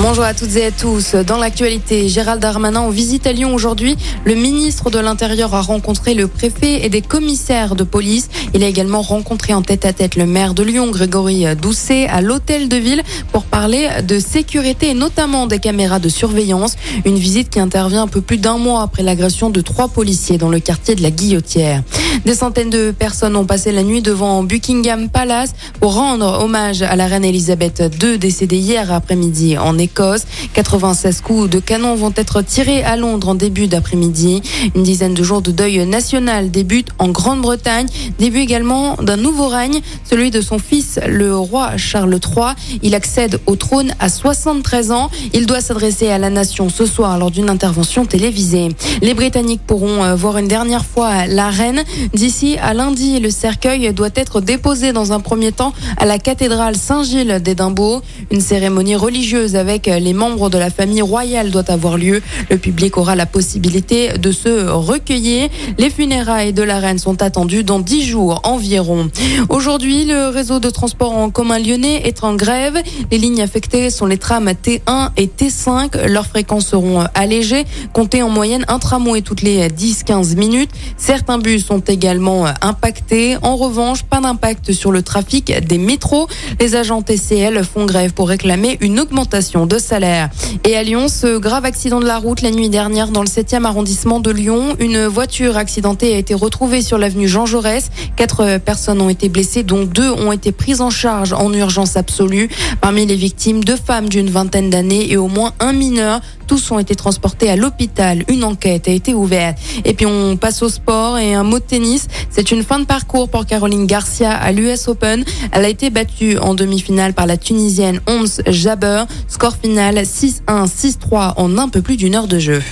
Bonjour à toutes et à tous. Dans l'actualité, Gérald Darmanin en visite à Lyon aujourd'hui. Le ministre de l'Intérieur a rencontré le préfet et des commissaires de police. Il a également rencontré en tête à tête le maire de Lyon, Grégory Doucet, à l'hôtel de ville pour parler de sécurité et notamment des caméras de surveillance. Une visite qui intervient un peu plus d'un mois après l'agression de trois policiers dans le quartier de la Guillotière. Des centaines de personnes ont passé la nuit devant Buckingham Palace pour rendre hommage à la reine Elisabeth II décédée hier après-midi en Écosse. 96 coups de canon vont être tirés à Londres en début d'après-midi. Une dizaine de jours de deuil national débute en Grande-Bretagne. Début également d'un nouveau règne, celui de son fils, le roi Charles III. Il accède au trône à 73 ans. Il doit s'adresser à la nation ce soir lors d'une intervention télévisée. Les Britanniques pourront euh, voir une dernière fois la reine. D'ici à lundi, le cercueil doit être déposé dans un premier temps à la cathédrale Saint-Gilles d'Édimbourg. Une cérémonie religieuse avec avec les membres de la famille royale doit avoir lieu. Le public aura la possibilité de se recueillir. Les funérailles de la reine sont attendues dans dix jours environ. Aujourd'hui, le réseau de transport en commun lyonnais est en grève. Les lignes affectées sont les trams T1 et T5. Leurs fréquences seront allégées. Comptez en moyenne un tramway toutes les 10-15 minutes. Certains bus sont également impactés. En revanche, pas d'impact sur le trafic des métros. Les agents TCL font grève pour réclamer une augmentation de salaire. Et à Lyon, ce grave accident de la route la nuit dernière dans le 7e arrondissement de Lyon. Une voiture accidentée a été retrouvée sur l'avenue Jean Jaurès. Quatre personnes ont été blessées, dont deux ont été prises en charge en urgence absolue. Parmi les victimes, deux femmes d'une vingtaine d'années et au moins un mineur. Tous ont été transportés à l'hôpital. Une enquête a été ouverte. Et puis on passe au sport et un mot de tennis. C'est une fin de parcours pour Caroline Garcia à l'US Open. Elle a été battue en demi-finale par la Tunisienne Ons Jabber. Score final 6-1, 6-3 en un peu plus d'une heure de jeu.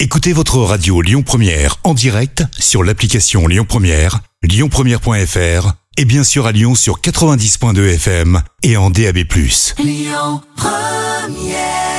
Écoutez votre radio Lyon Première en direct sur l'application Lyon Première, lyonpremière.fr et bien sûr à Lyon sur 90.2 FM et en DAB+. Lyon Première